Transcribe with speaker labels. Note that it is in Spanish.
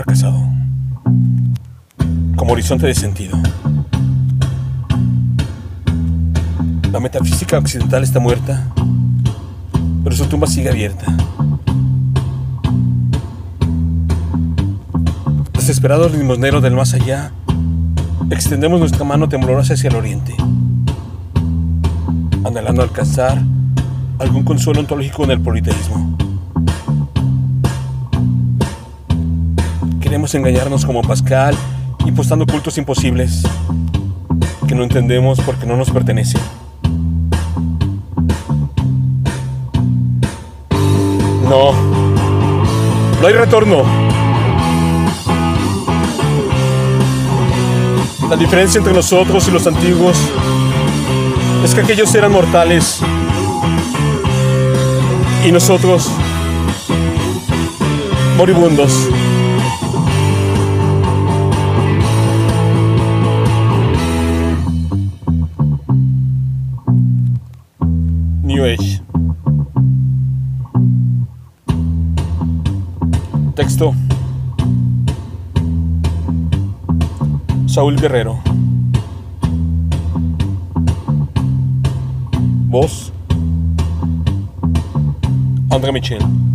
Speaker 1: fracasado. Como horizonte de sentido. La metafísica occidental está muerta, pero su tumba sigue abierta. Desesperados limosneros del más allá, extendemos nuestra mano temblorosa hacia el oriente, anhelando alcanzar algún consuelo ontológico en el politeísmo. Queremos engañarnos como Pascal, impostando cultos imposibles que no entendemos porque no nos pertenecen. No, no hay retorno. La diferencia entre nosotros y los antiguos es que aquellos eran mortales y nosotros moribundos. New Age. Texto. Saúl Guerrero. Voz. André Michel.